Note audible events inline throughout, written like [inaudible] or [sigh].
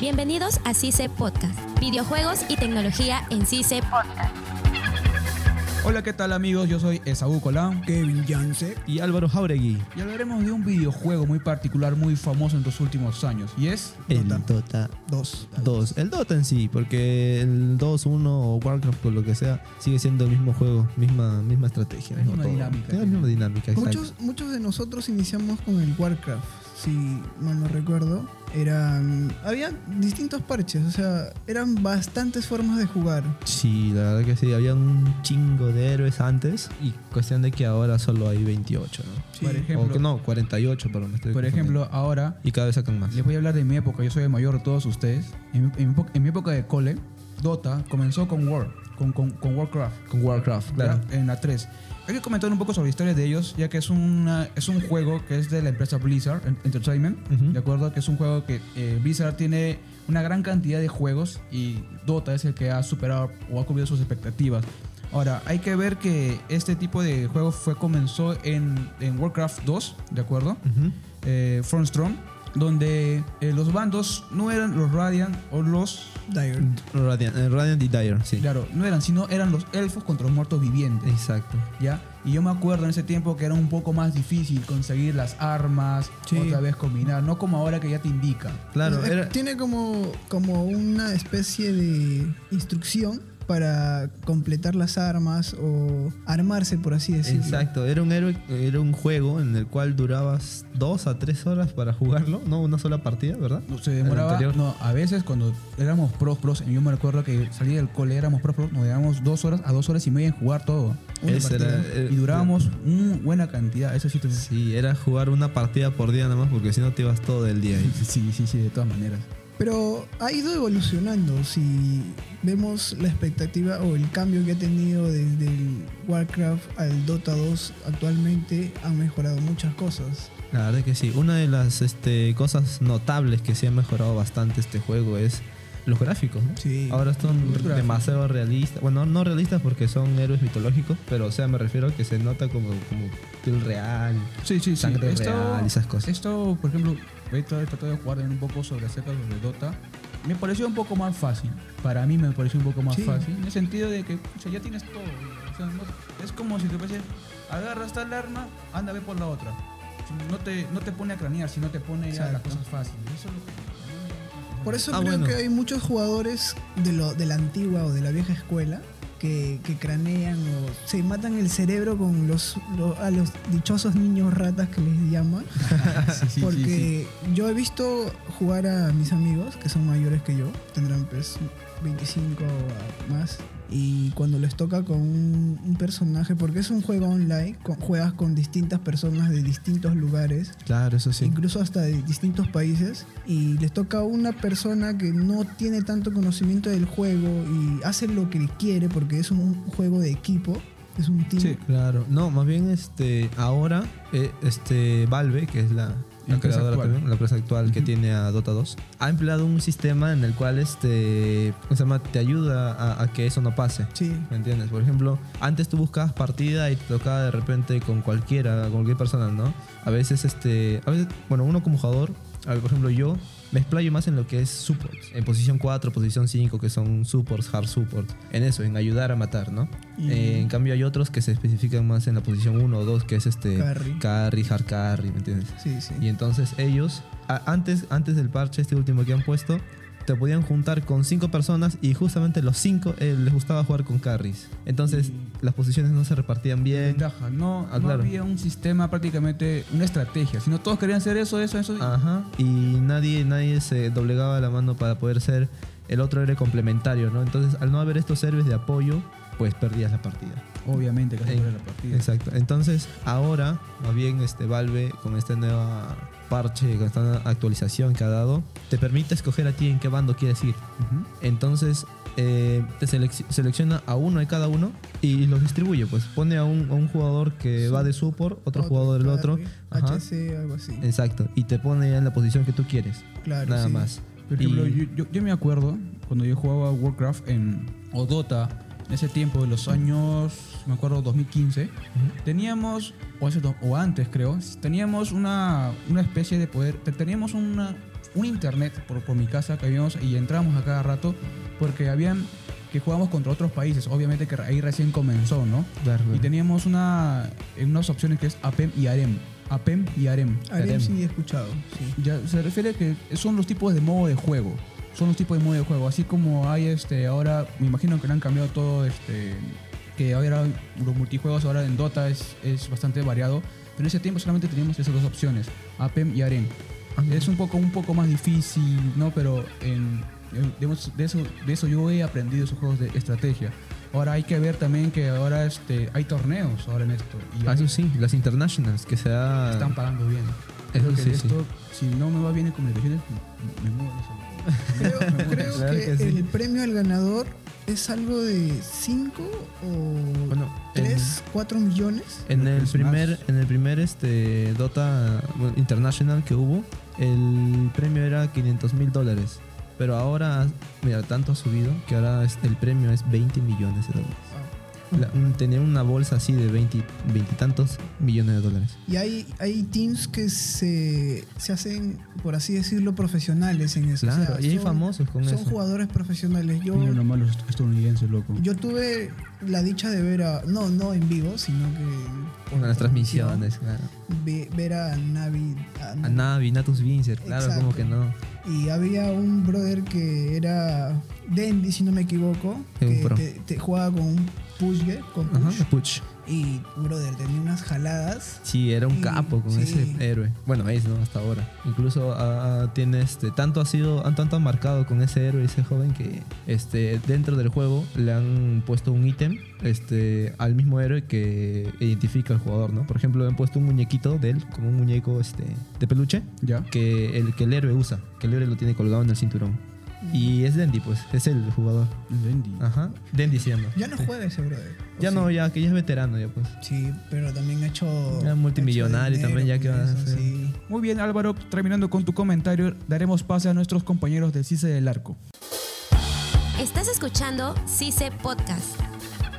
Bienvenidos a CICE Podcast, videojuegos y tecnología en CICE Podcast. Hola, ¿qué tal amigos? Yo soy Esaú Colán Kevin Yance. y Álvaro Jauregui. y hablaremos de un videojuego muy particular, muy famoso en los últimos años. Y es... El Dota. Dota Dos. 2. El Dota en sí, porque el 2, 1 o Warcraft o lo que sea, sigue siendo el mismo juego, misma, misma estrategia. Misma Todo. dinámica. Tiene la misma dinámica. Muchos, muchos de nosotros iniciamos con el Warcraft, si mal no recuerdo. Eran. Había distintos parches, o sea, eran bastantes formas de jugar. Sí, la verdad que sí, había un chingo de héroes antes y cuestión de que ahora solo hay 28, ¿no? Sí. Por ejemplo, o que no, 48, pero me estoy por ejemplo, ahora Y cada vez sacan más. les voy a hablar de mi época. Yo soy el mayor de todos ustedes. En mi época de cole, Dota comenzó con War, con, con, con Warcraft. Con Warcraft, claro. En la 3. Hay que comentar un poco sobre la historia de ellos, ya que es, una, es un juego que es de la empresa Blizzard En- Entertainment. ¿de acuerdo? Que es un juego que eh, Blizzard tiene una gran cantidad de juegos y Dota es el que ha superado o ha cubierto sus expectativas. Ahora, hay que ver que este tipo de juego fue, comenzó en, en Warcraft 2, ¿de acuerdo? Ujú. Eh, Front Strong, donde eh, los bandos no eran los Radiant o los... Dire. Radiant, eh, Radiant y Dire, sí. Claro, no eran, sino eran los elfos contra los muertos vivientes. Exacto. ¿ya? Y yo me acuerdo en ese tiempo que era un poco más difícil conseguir las armas, Sí. otra vez combinar, no como ahora que ya te indica. Claro, era, Tiene como, como una especie de instrucción para completar las armas o armarse, por así decirlo. Exacto, era un héroe, era un juego en el cual durabas dos a tres horas para jugarlo, no una sola partida, ¿verdad? No, Se demoraba, no, a veces cuando éramos pros, pros, yo me recuerdo que salí del cole, éramos pros, pros, nos llevábamos dos horas a dos horas y media en jugar todo. Una partida. era, eh, Y durábamos una buena cantidad, eso sí te... Sí, era jugar una partida por día nada más porque si no te ibas todo el día ahí. [laughs] Sí, sí, sí, de todas maneras. Pero ha ido evolucionando. Si vemos la expectativa o el cambio que ha tenido desde Warcraft al Dota 2, actualmente han mejorado muchas cosas. La verdad que sí. Una de las este, cosas notables que sí ha mejorado bastante este juego es los gráficos. ¿no? Sí. Ahora son demasiado realistas. Bueno, no realistas porque son héroes mitológicos, pero o sea, me refiero a que se nota como, como piel real, Sí, sí, sí. sangre real y esas cosas. Esto, por ejemplo, he tratado de jugar un poco sobre acerca sobre Dota. Me pareció un poco más fácil. Para mí me pareció un poco más Sí. fácil. En el sentido de que o sea, ya tienes todo. o sea, no- es como si te fuese, agarras tal arma, anda, ve por la otra. No te, no te pone a cranear, sino te pone ya las Exacto. cosas fáciles. Eso es lo que- Por eso Ah, creo bueno. que hay muchos jugadores de, lo, de la antigua o de la vieja escuela que, que cranean o se matan el cerebro con los, lo- a los dichosos niños ratas que les llaman. [laughs] Sí, sí, sí, Porque yo he visto jugar a mis amigos que son mayores que yo, tendrán pues 25 o más. Y cuando les toca con un, un personaje, porque es un juego online, con- juegas con distintas personas de distintos lugares, Claro, eso sí. incluso hasta de distintos países, y les toca a una persona que no tiene tanto conocimiento del juego y hace lo que quiere porque es un juego de equipo, es un team. Sí. Claro, no, más bien este ahora eh, este Valve, que es la, la empresa actual. también, la empresa actual que tiene a Dota 2, ha empleado un sistema en el cual este ¿cómo se llama? te ayuda a, a que eso no pase. Sí, ¿Me entiendes? Por ejemplo, antes tú buscabas partida y te tocaba de repente con cualquiera, con cualquier persona, ¿no? A veces, este, a veces, bueno, uno como jugador, a ver, por ejemplo, yo me explayo más en lo que es supports, en posición 4, posición 5, que son supports, hard supports, en eso, en ayudar a matar, ¿no? Y- Eh, en cambio hay otros que se especifican más en la posición 1 o 2, que es este Carry. carry, hard carry, ¿me entiendes? sí, sí. Y entonces ellos, a- antes, antes del parche, este último que han puesto, te podían juntar con cinco personas y justamente los cinco eh, les gustaba jugar con carries. Entonces las posiciones no se repartían bien. Ventaja. No, Ah, no claro. había un sistema prácticamente, una estrategia, sino todos querían hacer eso, eso, eso. Ajá. Y nadie, nadie se doblegaba la mano para poder ser el otro héroe complementario, ¿no? Entonces al no haber estos héroes de apoyo, pues perdías la partida. Obviamente que pierde la partida. Exacto. Entonces, ahora, más bien, este Valve, con esta nueva parche, con esta actualización que ha dado, te permite escoger a ti en qué bando quieres ir. Entonces, eh, te selec- selecciona a uno de cada uno y los distribuye. Pues pone a un, a un jugador que Sí. va de support, otro, jugador del otro. Ajá. HC, algo así. Exacto. Y te pone en la posición que tú quieres. Claro, Nada sí. más. Por ejemplo, Y- yo, yo- yo me acuerdo cuando yo jugaba Warcraft en, o Dota, en ese tiempo, de los años, me acuerdo, 2015, teníamos, o, do- o antes creo, teníamos una, una especie de poder, te- teníamos una, un internet por, por mi casa que habíamos y entramos a cada rato porque habían que jugábamos contra otros países. Obviamente que ahí recién comenzó, ¿no? Claro, Y claro. teníamos una, unas opciones que es APEM y AREM. APEM y AREM. Arem sí he escuchado. Sí. Ya se refiere a que son los tipos de modo de juego. Son los tipos de modo de juego. Así como hay este ahora, me imagino que le han cambiado todo este. Que ahora los multijuegos ahora en Dota es, es bastante variado. Pero en ese tiempo solamente teníamos esas dos opciones, APEM y AREM. Es un poco, un poco más difícil, ¿no? Pero en, de, eso, de eso yo he aprendido esos juegos de estrategia. Ahora hay que ver también que ahora este, hay torneos ahora en esto. Y Ah, eso sí, las internationals que se da. están pagando bien. Eso Creo que sí, esto, si no me va bien en comunicaciones, me, muevo Creo, [laughs] creo Claro que, que sí. el premio al ganador es algo de 5 o Bueno, 3, 4 millones. En el primer, en el primer este, Dota International que hubo, el premio era 500 mil dólares. Pero ahora, mira, tanto ha subido que ahora es- el premio es 20 millones de dólares. La- un- tenía una bolsa así de 20 y tantos millones de dólares. Y hay, hay teams que se, se hacen, por así decirlo, profesionales en eso. O Claro, sea, y hay son- famosos con Son eso. jugadores profesionales. Yo, Mira nomás los estadounidenses, loco. yo tuve la dicha de ver a. No, no en vivo, sino que. Con las transmisiones, claro. ve- ver a Navi. a A Navi. Natus Vincer, claro, Exacto. como que no. Y había un brother que era Dendy, si no me equivoco, Es un que pro. te, te jugaba con un pushge, con Ajá, push. Puch. Y, brother, tenía unas jaladas. Sí, era un Sí, capo con sí. ese héroe. Bueno, es, ¿no? Hasta ahora. Incluso ah, tiene este. Tanto ha sido. Han tanto han marcado con ese héroe, ese joven, que este. Dentro del juego le han puesto un ítem. Este. Al mismo héroe que identifica al jugador, ¿no? Por ejemplo, le han puesto un muñequito de él, como un muñeco este. de peluche. ¿Ya? Que el, que el héroe usa. Que el héroe lo tiene colgado en el cinturón. Y es Dendy, pues. Es el jugador. Lendy. Ajá. Dendy se llama. Ya no juega ese brother. ¿o Ya sí? no, ya, que ya es veterano, ya pues. Sí, pero también ha hecho. Ya multimillonario también, ya que va a hacer. sí. Muy bien, Álvaro, terminando con tu comentario, daremos pase a nuestros compañeros del CICE del Arco. Estás escuchando CICE Podcast.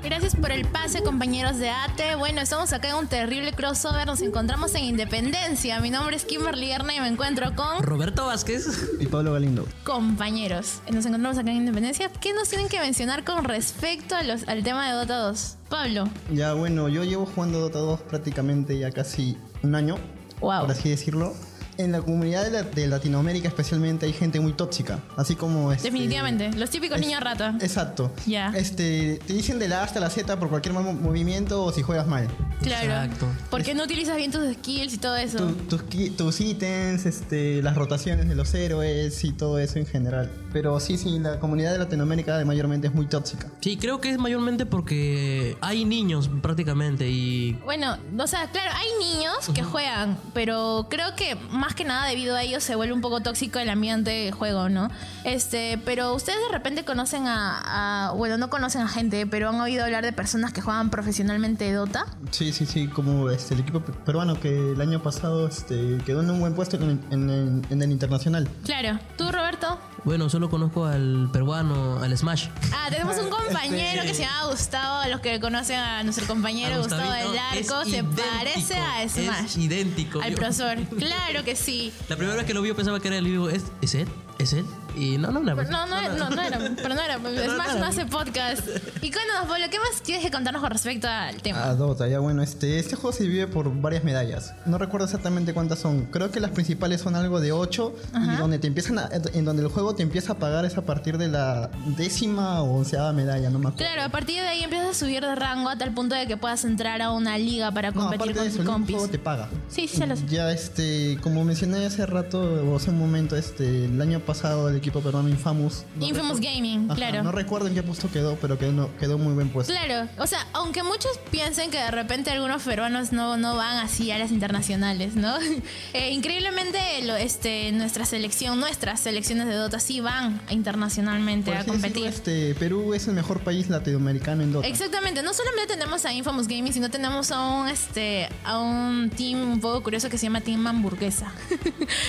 Gracias por el pase, compañeros de ATE. Bueno, estamos acá en un terrible crossover. Nos encontramos en Independencia. Mi nombre es Kimberly Erna y me encuentro con Roberto Vázquez. Y Pablo Galindo. compañeros. Nos encontramos acá en Independencia. ¿Qué nos tienen que mencionar con respecto a los- al tema de Dota 2? Pablo. Ya bueno, yo llevo jugando Dota 2 prácticamente ya casi un año, Wow. por así decirlo. En la comunidad de, la- de Latinoamérica especialmente hay gente muy tóxica, así como... este- Definitivamente. Los típicos es- niños rata. Exacto. Ya. Este, te dicen de la A hasta la Z por cualquier mal mo- movimiento o si juegas mal. Claro. Exacto. Porque no utilizas bien tus skills y todo eso. Tu- tus, tus ítems, este, las rotaciones de los héroes y todo eso en general. Pero sí, sí, la comunidad de Latinoamérica mayormente es muy tóxica. Sí, creo que es mayormente porque hay niños prácticamente y Bueno, o sea, claro, hay niños que juegan, pero creo que más que nada debido a ello se vuelve un poco tóxico el ambiente de juego, ¿no? Este, pero ustedes de repente conocen a, a- bueno, no conocen a gente, pero han oído hablar de personas que juegan profesionalmente Dota. Sí, sí, sí, como este, el equipo pe- peruano que el año pasado este, quedó en un buen puesto en, en- en- en el internacional. Claro, tú Roberto. Bueno, solo conozco al peruano, al Smash. Ah, tenemos un compañero que se llama Gustavo, los que conocen a nuestro compañero A Gustavo del Arco, se idéntico, parece a Smash. Es idéntico. Al profesor. Claro que sí. La primera vez que lo vi yo pensaba que era y digo, ¿es, ¿es él? ¿Es él? Y no, no, no. Pero no, no, no, no era, pero no era. [laughs] Pero Smash no no hace podcast. Y cuéntanos, Pablo, ¿qué más tienes que contarnos con respecto al tema? A Dota, ya bueno, este, este juego se divide por varias medallas. No recuerdo exactamente cuántas son. Creo que las principales son algo de 8 y donde te empiezan a- en donde el juego te empieza a pagar es a partir de la décima o onceava medalla, no me acuerdo. Claro, a partir de ahí empiezas a subir de rango a tal punto de que puedas entrar a una liga para No, competir aparte con de eso, tus el compis. juego te paga. Sí, sí, se lo sé. Ya este, como mencioné hace rato o hace un momento, este, el año pasado el equipo peruano Infamous. no Infamous Gaming, Ajá, claro. No recuerdo en qué puesto quedó, pero quedó, quedó muy buen puesto. Claro, o sea, aunque muchos piensen que de repente algunos peruanos no, no van así a las internacionales, ¿no? [laughs] Eh, increíblemente, lo, este, nuestra selección, nuestras selecciones de Dota sí van internacionalmente Por a decirlo, competir. este, Perú es el mejor país latinoamericano en Dota. Exactamente, no solamente tenemos a Infamous Gaming, sino tenemos a un este a un team un poco curioso que se llama Team Hamburguesa.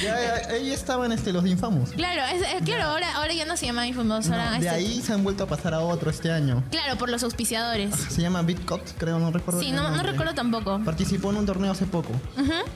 Ya, [laughs] ya, ahí estaban este, los de Infamous. claro, es- es- claro, ahora, ahora ya no se llama Infamous, No, ahora de este- ahí se han vuelto a pasar a otro este año. Claro, por los auspiciadores. Se llama Bitcut, creo, no recuerdo. Sí, no, no recuerdo tampoco. Participó en un torneo hace poco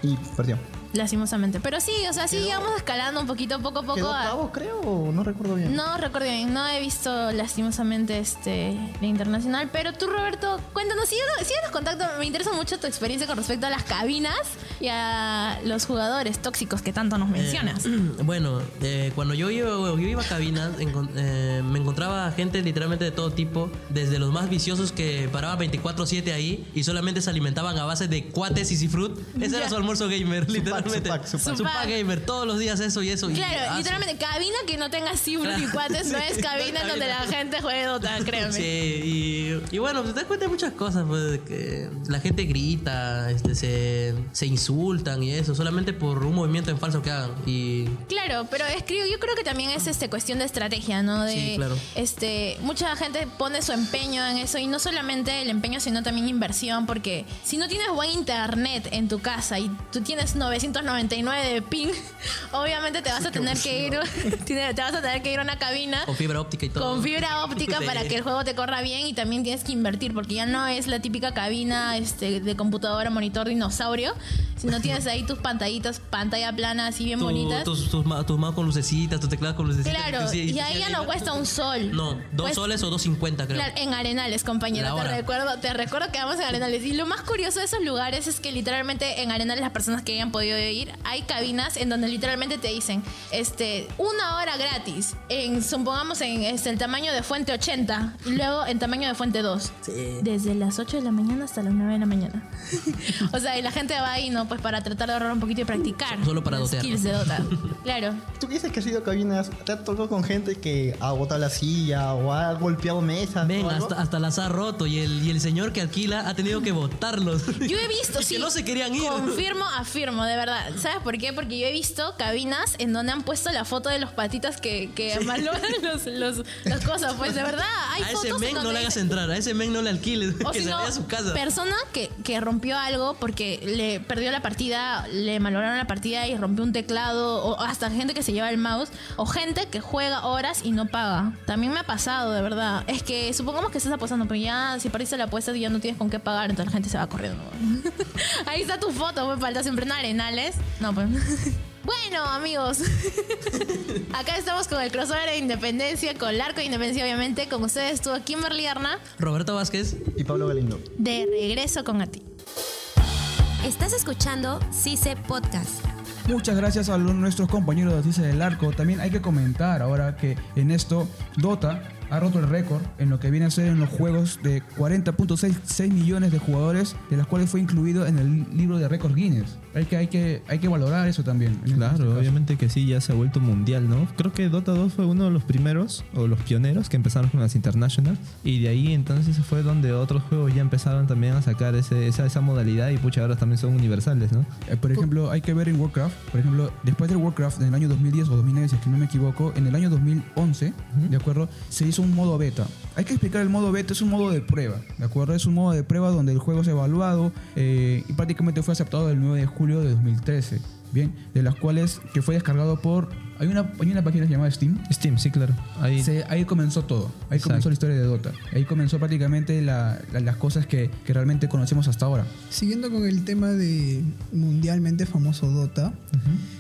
y perdió. Lastimosamente. Pero sí, o sea, sí íbamos escalando un poquito, poco a poco. Quedó a- octavo, creo, o no recuerdo bien. No recuerdo bien, no he visto lastimosamente este la internacional, pero tú Roberto, cuéntanos, síguenos, síguenos contacto, me interesa mucho tu experiencia con respecto a las cabinas y a los jugadores tóxicos que tanto nos mencionas. Eh, [clears throat] bueno, eh, cuando yo iba, yo iba a cabinas, encon- eh, me encontraba gente literalmente de todo tipo, desde los más viciosos que paraban 24-7 ahí y solamente se alimentaban a base de cuates y cifrut. Ese era su almuerzo gamer, literalmente. su pack, su pack. Su pack gamer, todos los días eso y eso. y- Claro, ah, literalmente, cabina que no tenga cifras y cuates [laughs] no es cabina no donde la gente juegue Dota, créeme. [laughs] Sí, y, y bueno, pues te das cuenta de muchas cosas, pues, de que la gente grita, este, se, se insultan y eso, solamente por un movimiento en falso que hagan. Y Claro, pero es que yo creo que también es este cuestión de estrategia, ¿no? De Sí, claro. este mucha gente pone su empeño en eso y no solamente el empeño, sino también inversión, porque si no tienes buen internet en tu casa y tú tienes 999 de ping, [laughs] obviamente te vas a tener que ir [laughs] te vas a tener que ir a una cabina con fibra óptica y todo. con fibra óptica Sí. para que el juego te corra bien y también tienes que invertir porque ya no es la típica cabina este, de computadora, monitor, dinosaurio, sino tienes ahí tus pantallitas, pantalla plana así bien Tu- bonitas. Tus, tus, tus manos con lucecitas, tus teclados con lucecitas. Claro, Sí, y sí, ahí ya no cuesta un sol. No, dos Pues- soles o dos cincuenta, creo. Claro, en Arenales, compañera, La te recuerdo, te recuerdo que vamos en Arenales. Y lo más curioso de esos lugares es que literalmente en Arenales las personas que hayan podido ir, hay cabinas en donde literalmente te dicen, este, una hora gratis, en, supongamos en este, el tamaño de fuente 80, y luego en tamaño de fuente 2. Sí. Desde las 8 de la mañana hasta las 9 de la mañana. [laughs] o sea, y la gente va ahí, ¿no? Pues para tratar de ahorrar un poquito y practicar. Solo para dotear. skills de Dota. [laughs] Claro. ¿Tú dices que has ido a cabinas? ¿Te has tocado con gente que ha botado la silla o ha golpeado mesas? Ven, o algo? hasta, hasta las ha roto y el, y el señor que alquila ha tenido que botarlos. Yo he visto, [laughs] Y sí. que no se querían ir. Confirmo, afirmo, de verdad. ¿Sabes por qué? Porque yo he visto cabinas en donde han puesto la foto de los patitas que, que malogran [laughs] los, los, las cosas. Pues de verdad, hay a fotos ese en men no le hagas entrar, a ese men no le alquiles, o [laughs] que si se no, vaya a su casa. persona que, que rompió algo porque le perdió la partida, le malograron la partida y rompió un teclado, o hasta gente que se lleva el mouse, o gente que juega horas y no paga. También me ha pasado, de verdad. Es que supongamos que estás apostando, pero ya si perdiste la apuesta ya no tienes con qué pagar, entonces la gente se va corriendo. [laughs] Ahí está tu foto, me falta siempre en No, pues. [laughs] Bueno, amigos. [laughs] Acá estamos con el crossover de Independencia, con el arco de Independencia, obviamente. Con ustedes estuvo Kimberly Arna. Roberto Vázquez, Y Pablo Galindo. De regreso con a ti. Estás escuchando CICE Podcast. Muchas gracias a los- nuestros compañeros de Dice del Arco. También hay que comentar ahora que en esto Dota ha roto el récord en lo que viene a ser en los juegos de 40.6 millones de jugadores, de los cuales fue incluido en el libro de récord Guinness. Hay que, hay que, hay que valorar eso también. este Claro, caso. obviamente que sí, ya se ha vuelto mundial, ¿no? Creo que Dota 2 fue uno de los primeros o los pioneros que empezaron con las International y de ahí entonces fue donde otros juegos ya empezaron también a sacar ese, esa, esa modalidad y pucha, ahora también son universales, ¿no? Eh, por ejemplo, hay que ver en Warcraft, por ejemplo, después del Warcraft en el año 2010 o 2009, si es que no me equivoco, en el año 2011, ¿de acuerdo? Se hizo un modo beta. Hay que explicar el modo beta, es un modo de prueba, ¿de acuerdo? Es un modo de prueba donde el juego es evaluado eh, y prácticamente fue aceptado el 9 de julio de 2013, ¿bien? De las cuales que fue descargado por... Hay una, hay una página llamada Steam. Steam, sí, claro. Ahí, Se- ahí comenzó todo. Ahí Exacto. comenzó la historia de Dota. Ahí comenzó prácticamente la- la- las cosas que, que realmente conocemos hasta ahora. Siguiendo con el tema de mundialmente famoso Dota,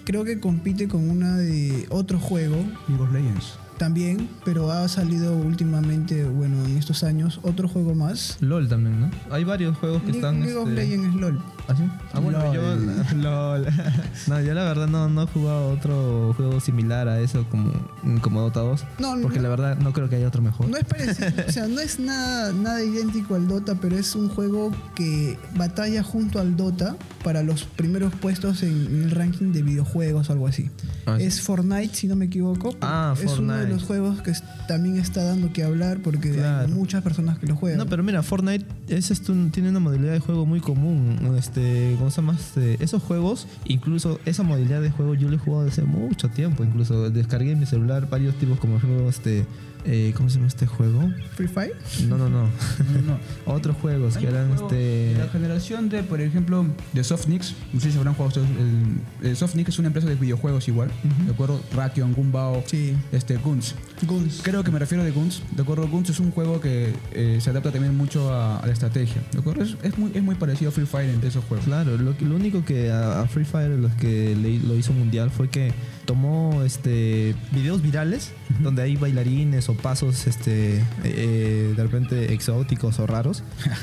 creo que compite con una de otro juego League of Legends. También, pero ha salido últimamente, bueno, en estos años, otro juego más. LOL también, ¿no? Hay varios juegos que League, están... League of este, Legends es LOL. ¿Ah, sí? Ah, bueno, LOL. yo... LOL. [laughs] [laughs] no, yo la verdad no, no he jugado otro juego similar a eso como, como Dota 2. No, porque no. la verdad no creo que haya otro mejor. No es parecido, o sea, no es nada, nada idéntico al Dota, pero es un juego que batalla junto al Dota para los primeros puestos en, en el ranking de videojuegos o algo así. Ah, sí. es Fortnite, si no me equivoco. Ah, es uno de los juegos que también está dando que hablar porque hay Claro. muchas personas que lo juegan. No, pero mira, Fortnite es esto, tiene una modalidad de juego muy común. Este, ¿cómo se llama? Este, esos juegos, incluso esa modalidad de juego yo lo he jugado desde mucho tiempo. Incluso descargué en mi celular varios tipos como ejemplo este, eh, ¿cómo se llama este juego? Free Fire. No, no, no. No, no. [laughs] Otros juegos Hay que eran juego este. La generación de, por ejemplo, de Softnix. No sé si habrán jugado ustedes. El, el Softnix es una empresa de videojuegos igual, ¿de acuerdo? Rakion, Gumbao, Sí. este, Guns. Guns. Creo que me refiero de Guns, ¿de acuerdo? Guns es un juego que eh, se adapta también mucho a, a la estrategia, ¿de acuerdo? Es, es muy, es muy parecido a Free Fire entre esos juegos. Claro, lo, que- lo único que a, a Free Fire los que le- lo hizo mundial fue que tomó este videos virales donde hay bailarines o pasos este eh, de repente exóticos o raros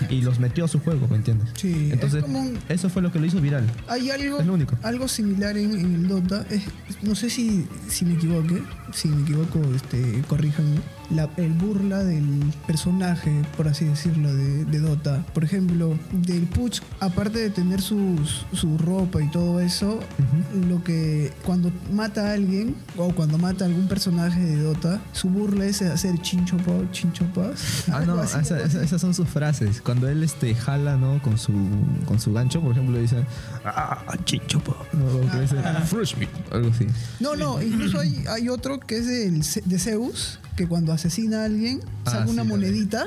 y los metió a su juego, ¿me entiendes? Sí, es Entonces, como un- eso fue lo que lo hizo viral. Hay algo, Es lo único. algo similar en, en el Dota. Es- no sé si, si me equivoque. Si me equivoco, este, corríjanme. La, el burla del personaje, por así decirlo, de, de Dota. Por ejemplo, del Puch, aparte de tener sus, su ropa y todo eso, lo que cuando mata a alguien o cuando mata a algún personaje de Dota, su burla es hacer chinchopa, chinchopas. Ah, [laughs] no, esa- esa- esas son sus frases. Cuando él este jala, ¿no? Con su con su gancho, por ejemplo, dice ah, chinchopa. No, que dice fresh meat, algo así. No, no, incluso hay, hay otro que es Ce- de Zeus, que cuando asesina a alguien, Ah, saca una sí, monedita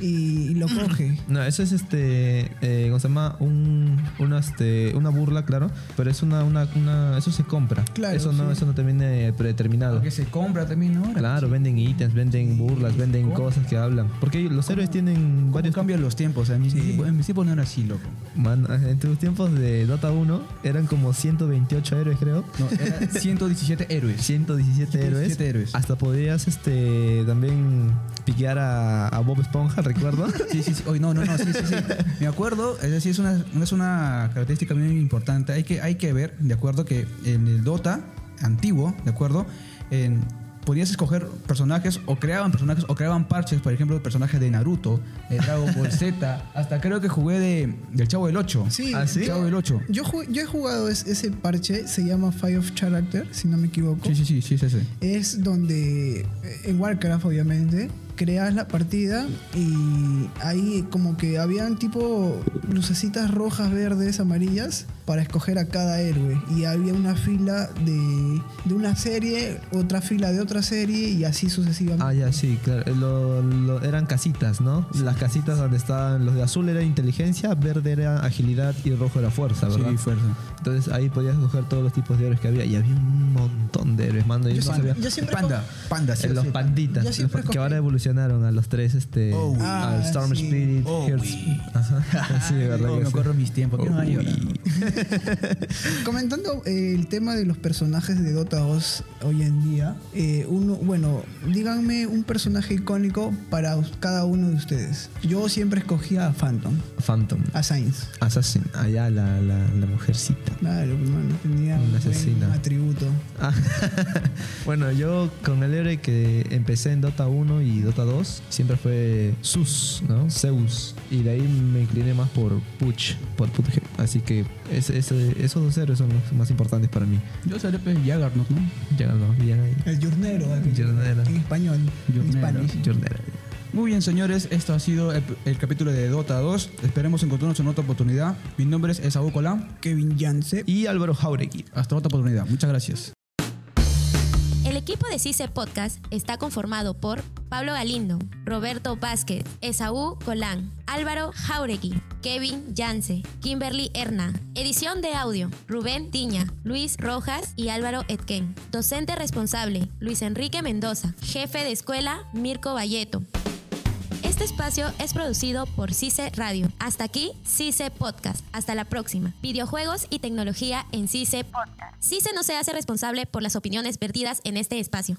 y, y lo coge. No, eso es este, eh, ¿cómo se llama? Un, una, este, una burla, claro, pero es una, una, una, eso se compra. Claro, eso no, sí. eso no te viene predeterminado. Que se compra también ahora. Claro, venden ítems, venden burlas, venden ¿Cómo? cosas que hablan. Porque los héroes tienen ¿Cómo varios cambian los tiempos? En mis, Sí. tiempos, en mis tiempos no era así, loco. Man, [laughs] en tus tiempos de Dota 1 eran como 128 héroes, creo. No, era [laughs] 117 héroes. 117 héroes. 117 héroes. Hasta podías este también piquear a, Bob Esponja, recuerdo. [laughs] Sí, sí, sí. Oye, no, no, no, sí, sí, sí. Me acuerdo, es decir, es una, es una característica muy importante. Hay que, hay que ver, de acuerdo, que en el Dota antiguo, de acuerdo, en- podías escoger personajes o creaban personajes o creaban parches, por ejemplo, personajes de Naruto, de Dragon Ball Z, [laughs] hasta creo que jugué de, del Chavo del 8. Sí, ¿Ah, sí? Chavo del 8. Yo, ju- yo he jugado es- ese parche, se llama Fire of Character, si no me equivoco. Sí, sí, sí, sí, es ese. Es donde, eh, en Warcraft obviamente, creas la partida y ahí como que habían tipo lucecitas rojas, verdes, amarillas para escoger a cada héroe. Y había una fila de, de una serie, otra fila de otra serie y así sucesivamente. Ah, ya, sí, claro. Lo- lo- eran casitas, ¿no? Las casitas donde estaban los de azul era inteligencia, verde era agilidad y rojo era fuerza, ¿verdad? Sí, fuerza. Entonces ahí podías escoger todos los tipos de héroes que había y había un montón de héroes, mano. Yo, Yo no siempre- sabía. yo siempre Panda, panda, sí, Eh, los sí. panditas, Yo los que ahora a los tres, este, Oh, Ah, al Storm sí. Spirit, Oh, oui. Ajá. [laughs] Sí, de verdad. Me sí. acuerdo mis tiempos. ¿Qué Oh, no. [laughs] Comentando eh, el tema de los personajes de Dota 2 hoy en día, eh, uno, bueno, díganme un personaje icónico para cada uno de ustedes. Yo siempre escogía a Phantom, Phantom. a Sainz. Assassin. Allá la, la, la mujercita. Claro, hermano, tenía un asesina. atributo. Ah, [laughs] bueno, yo con el héroe que empecé en Dota 1 y Dota 2 siempre fue Zeus, ¿no? Zeus. Y de ahí me incliné más por Puch, por Puch. Así que ese- ese- esos dos héroes son los más importantes para mí. Yo seré pues Jaggernaut, ¿no? Bien ahí. El Jornero, Jornero. en español, en Jornero. Muy bien, señores, esto ha sido el, el capítulo de Dota 2. Esperemos encontrarnos en otra oportunidad. Mi nombre es Esaú Colán. Kevin Yance. Y Álvaro Jauregui. Hasta otra oportunidad. Muchas gracias. El equipo de CICE Podcast está conformado por Pablo Galindo, Roberto Vázquez, Esaú Colán, Álvaro Jauregui, Kevin Yance, Kimberly Erna. Edición de audio, Rubén Tiña, Luis Rojas y Álvaro Etken. Docente responsable, Luis Enrique Mendoza. Jefe de escuela, Mirko Valleto. Este espacio es producido por CICE Radio. Hasta aquí, CICE Podcast. Hasta la próxima. Videojuegos y tecnología en CICE Podcast. CICE no se hace responsable por las opiniones vertidas en este espacio.